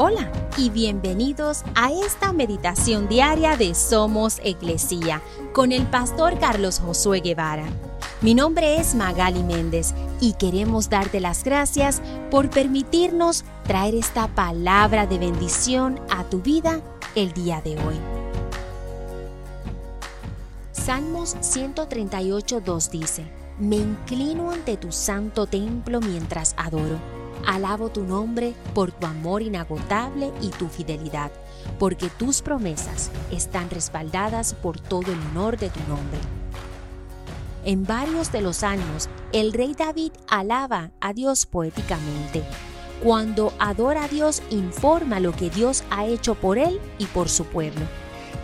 Hola y bienvenidos a esta meditación diaria de Somos Iglesia con el pastor Carlos Josué Guevara. Mi nombre es Magali Méndez y queremos darte las gracias por permitirnos traer esta palabra de bendición a tu vida el día de hoy. Salmos 138.2 dice, Me inclino ante tu santo templo mientras adoro Alabo tu nombre por tu amor inagotable y tu fidelidad, porque tus promesas están respaldadas por todo el honor de tu nombre. En varios de los años, el rey David alaba a Dios poéticamente. Cuando adora a Dios, informa lo que Dios ha hecho por él y por su pueblo.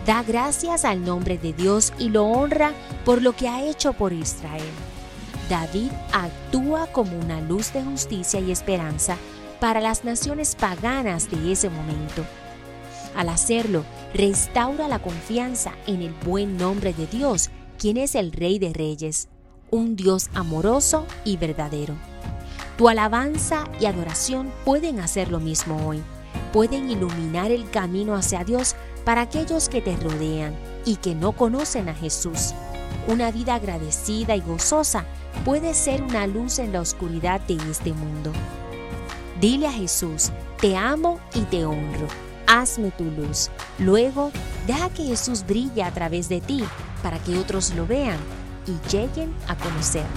Da gracias al nombre de Dios y lo honra por lo que ha hecho por Israel. David actúa como una luz de justicia y esperanza para las naciones paganas de ese momento. Al hacerlo, restaura la confianza en el buen nombre de Dios, quien es el Rey de Reyes, un Dios amoroso y verdadero. Tu alabanza y adoración pueden hacer lo mismo hoy. Pueden iluminar el camino hacia Dios para aquellos que te rodean y que no conocen a Jesús. Una vida agradecida y gozosa puede ser una luz en la oscuridad de este mundo. Dile a Jesús, te amo y te honro, hazme tu luz. Luego, deja que Jesús brille a través de ti para que otros lo vean y lleguen a conocerlo.